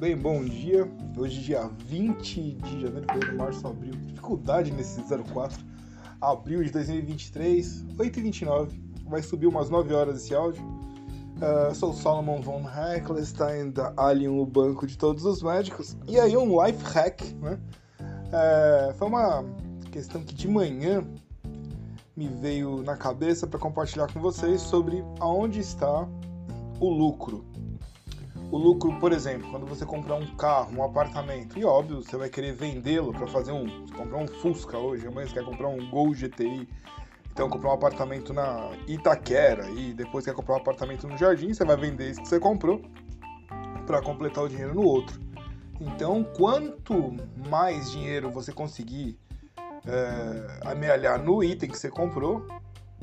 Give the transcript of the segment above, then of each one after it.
bem? Bom dia. Hoje, dia 20 de janeiro, fevereiro, março, abril. Dificuldade nesse 04. Abril de 2023, 8h29. Vai subir umas 9 horas esse áudio. Uh, sou Solomon von Heckelstein, da Alien, o banco de todos os médicos. E aí, um life hack, né? Uh, foi uma questão que de manhã me veio na cabeça para compartilhar com vocês sobre aonde está o lucro o lucro, por exemplo, quando você comprar um carro, um apartamento, e óbvio, você vai querer vendê-lo para fazer um. Comprar um Fusca hoje, amanhã você quer comprar um Gol GTI, então comprar um apartamento na Itaquera e depois quer comprar um apartamento no Jardim, você vai vender isso que você comprou para completar o dinheiro no outro. Então, quanto mais dinheiro você conseguir é, amealhar no item que você comprou,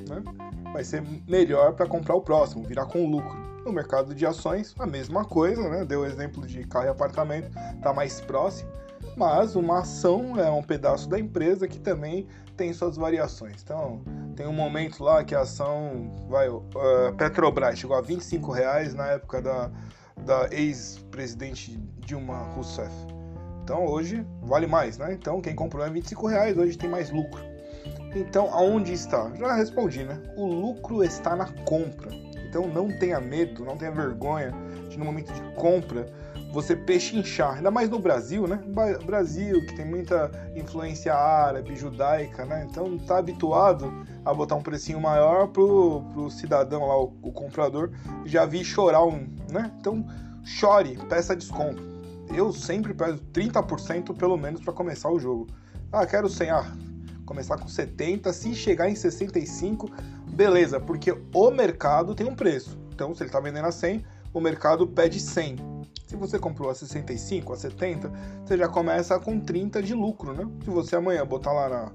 né, vai ser melhor para comprar o próximo, virar com lucro. No mercado de ações, a mesma coisa, né? Deu o exemplo de carro e apartamento, está mais próximo, mas uma ação é um pedaço da empresa que também tem suas variações. Então, tem um momento lá que a ação vai. Uh, Petrobras chegou a 25 reais na época da, da ex-presidente Dilma Rousseff. Então hoje vale mais, né? Então quem comprou é 25 reais, hoje tem mais lucro. Então aonde está? Já respondi, né? O lucro está na compra. Então não tenha medo, não tenha vergonha de no momento de compra você pechinchar, ainda mais no Brasil, né? Brasil que tem muita influência árabe, judaica, né? Então não tá habituado a botar um precinho maior pro, pro cidadão lá, o, o comprador, já vi chorar um, né? Então chore, peça desconto. Eu sempre peço 30% pelo menos para começar o jogo. Ah, quero 100, ah, começar com 70, se chegar em 65, beleza, porque o mercado tem um preço. Então, se ele está vendendo a 100, o mercado pede 100. Se você comprou a 65, a 70, você já começa com 30 de lucro, né? Se você amanhã botar lá na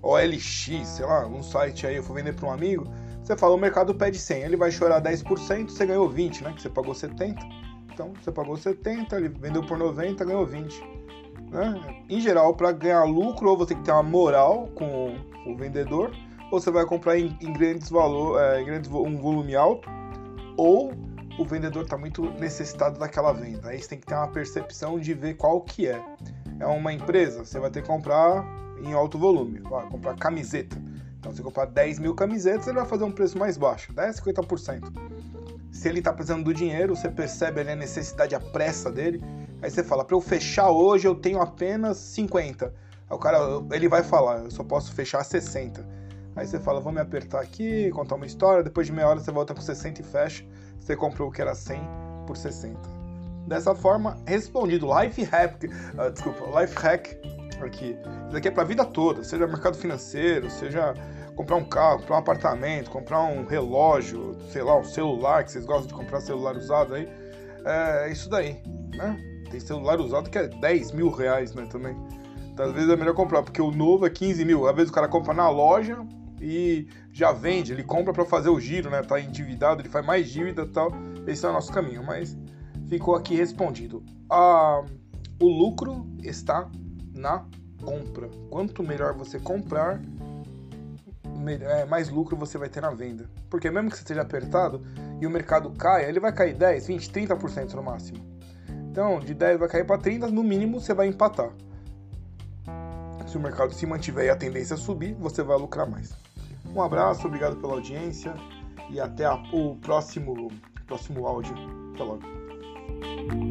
OLX, sei lá, um site aí, eu for vender para um amigo, você fala, o mercado pede 100, ele vai chorar 10%, você ganhou 20, né? Que você pagou 70. Então, você pagou 70, ele vendeu por 90, ganhou 20. Né? Em geral, para ganhar lucro, ou você tem que ter uma moral com o vendedor, ou você vai comprar em, em grandes valor, é, em grandes, um volume alto, ou o vendedor está muito necessitado daquela venda. Aí você tem que ter uma percepção de ver qual que é. É uma empresa, você vai ter que comprar em alto volume, vai comprar camiseta. Então, se comprar 10 mil camisetas, ele vai fazer um preço mais baixo, 10, 50%. Se ele está precisando do dinheiro, você percebe ali a necessidade, a pressa dele, Aí você fala, para eu fechar hoje eu tenho apenas 50. Aí o cara, ele vai falar, eu só posso fechar 60. Aí você fala, vamos me apertar aqui, contar uma história, depois de meia hora você volta com 60 e fecha. Você comprou o que era 100 por 60. Dessa forma, respondido, life hack, uh, desculpa, life hack aqui. Isso aqui é para a vida toda, seja mercado financeiro, seja comprar um carro, comprar um apartamento, comprar um relógio, sei lá, um celular, que vocês gostam de comprar celular usado aí. É isso daí, né? Tem celular usado que é 10 mil reais, né, também. Então, às vezes é melhor comprar, porque o novo é 15 mil. Às vezes o cara compra na loja e já vende, ele compra para fazer o giro, né? Tá endividado, ele faz mais dívida e tal. Esse é o nosso caminho, mas ficou aqui respondido. Ah, o lucro está na compra. Quanto melhor você comprar, é, mais lucro você vai ter na venda. Porque mesmo que você esteja apertado e o mercado caia, ele vai cair 10, 20, 30% no máximo. Então, de 10 vai cair para 30, no mínimo você vai empatar. Se o mercado se mantiver e a tendência subir, você vai lucrar mais. Um abraço, obrigado pela audiência e até a, o próximo, próximo áudio. Até logo. Bye.